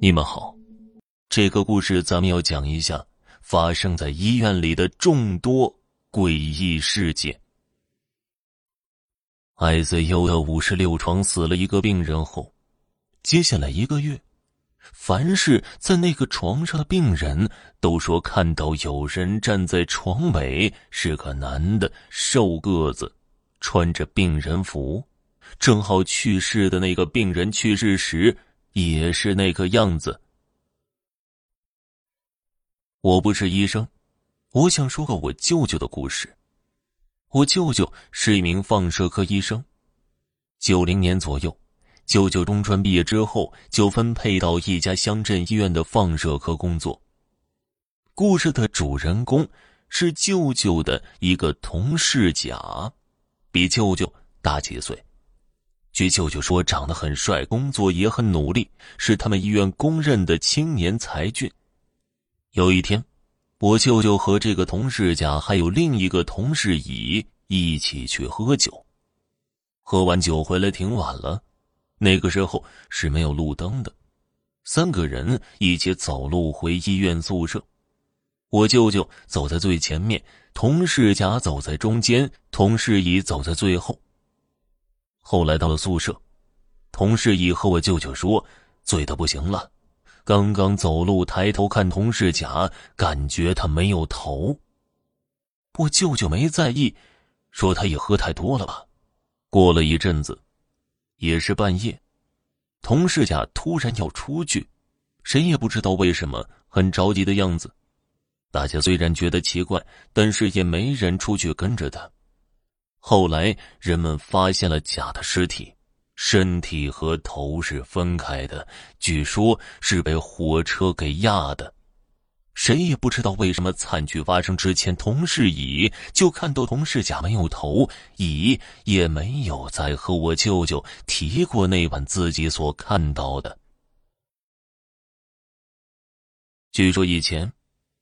你们好，这个故事咱们要讲一下发生在医院里的众多诡异事件。ICU 的五十六床死了一个病人后，接下来一个月，凡是在那个床上的病人都说看到有人站在床尾，是个男的，瘦个子，穿着病人服，正好去世的那个病人去世时。也是那个样子。我不是医生，我想说个我舅舅的故事。我舅舅是一名放射科医生，九零年左右，舅舅中专毕业之后就分配到一家乡镇医院的放射科工作。故事的主人公是舅舅的一个同事甲，比舅舅大几岁。据舅舅说，长得很帅，工作也很努力，是他们医院公认的青年才俊。有一天，我舅舅和这个同事甲还有另一个同事乙一起去喝酒。喝完酒回来挺晚了，那个时候是没有路灯的，三个人一起走路回医院宿舍。我舅舅走在最前面，同事甲走在中间，同事乙走在最后。后来到了宿舍，同事乙和我舅舅说，醉得不行了，刚刚走路抬头看同事甲，感觉他没有头。我舅舅没在意，说他也喝太多了吧。过了一阵子，也是半夜，同事甲突然要出去，谁也不知道为什么，很着急的样子。大家虽然觉得奇怪，但是也没人出去跟着他。后来，人们发现了甲的尸体，身体和头是分开的，据说是被火车给压的。谁也不知道为什么惨剧发生之前，同事乙就看到同事甲没有头，乙也没有再和我舅舅提过那晚自己所看到的。据说以前，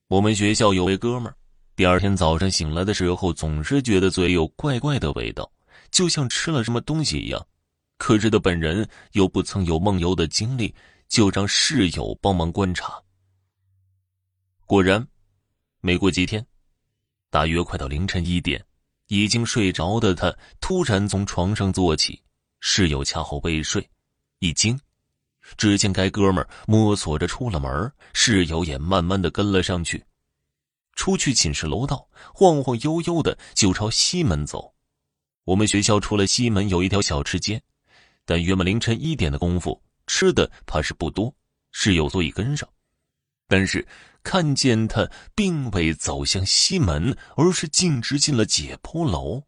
我们学校有位哥们儿。第二天早上醒来的时候，总是觉得嘴有怪怪的味道，就像吃了什么东西一样。可是他本人又不曾有梦游的经历，就让室友帮忙观察。果然，没过几天，大约快到凌晨一点，已经睡着的他突然从床上坐起，室友恰好未睡，一惊，只见该哥们摸索着出了门，室友也慢慢的跟了上去。出去寝室楼道，晃晃悠悠的就朝西门走。我们学校除了西门有一条小吃街，但约莫凌晨一点的功夫，吃的怕是不多。室友所以跟上，但是看见他并未走向西门，而是径直进了解剖楼。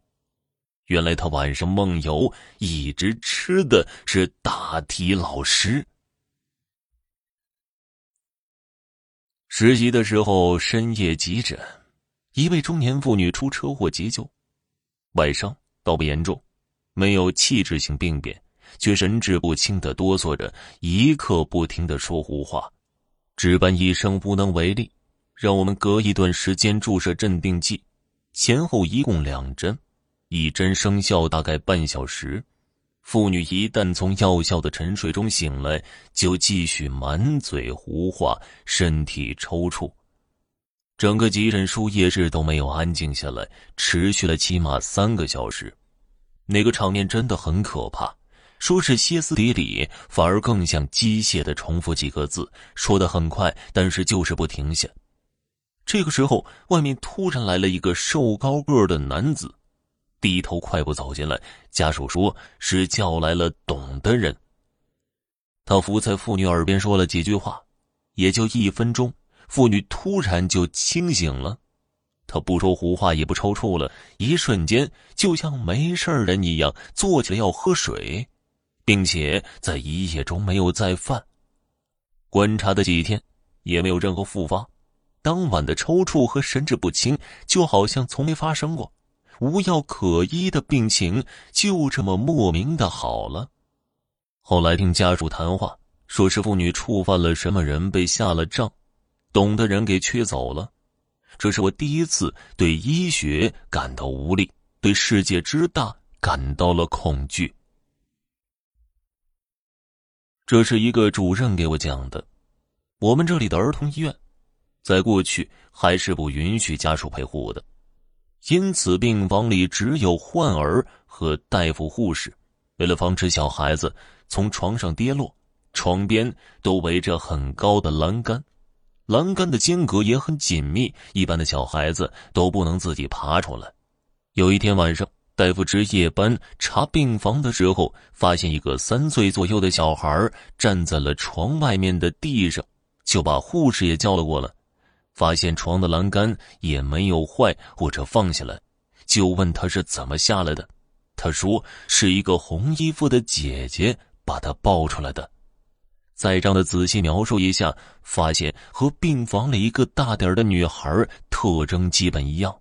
原来他晚上梦游，一直吃的是大体老师。实习的时候，深夜急诊，一位中年妇女出车祸急救，外伤倒不严重，没有器质性病变，却神志不清的哆嗦着，一刻不停的说胡话。值班医生无能为力，让我们隔一段时间注射镇定剂，前后一共两针，一针生效大概半小时。妇女一旦从药效的沉睡中醒来，就继续满嘴胡话，身体抽搐。整个急诊输液室都没有安静下来，持续了起码三个小时。那个场面真的很可怕，说是歇斯底里，反而更像机械的重复几个字，说的很快，但是就是不停下。这个时候，外面突然来了一个瘦高个的男子。低头快步走进来，家属说是叫来了懂的人。他伏在妇女耳边说了几句话，也就一分钟，妇女突然就清醒了。他不说胡话，也不抽搐了，一瞬间就像没事人一样坐起来要喝水，并且在一夜中没有再犯。观察的几天也没有任何复发，当晚的抽搐和神志不清就好像从没发生过。无药可医的病情就这么莫名的好了。后来听家属谈话，说是妇女触犯了什么人被下了葬，懂的人给驱走了。这是我第一次对医学感到无力，对世界之大感到了恐惧。这是一个主任给我讲的，我们这里的儿童医院，在过去还是不允许家属陪护的，因此病房里只有患儿和大夫、护士。为了防止小孩子从床上跌落，床边都围着很高的栏杆，栏杆的间隔也很紧密，一般的小孩子都不能自己爬出来。有一天晚上，大夫值夜班查病房的时候，发现一个三岁左右的小孩站在了床外面的地上。就把护士也叫了过来，发现床的栏杆也没有坏或者放下来，就问他是怎么下来的。他说是一个红衣服的姐姐把他抱出来的。再让他仔细描述一下，发现和病房里一个大点的女孩特征基本一样。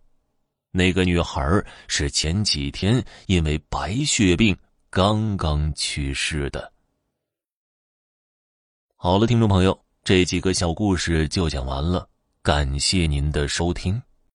那个女孩是前几天因为白血病刚刚去世的。好了，听众朋友。这几个小故事就讲完了，感谢您的收听。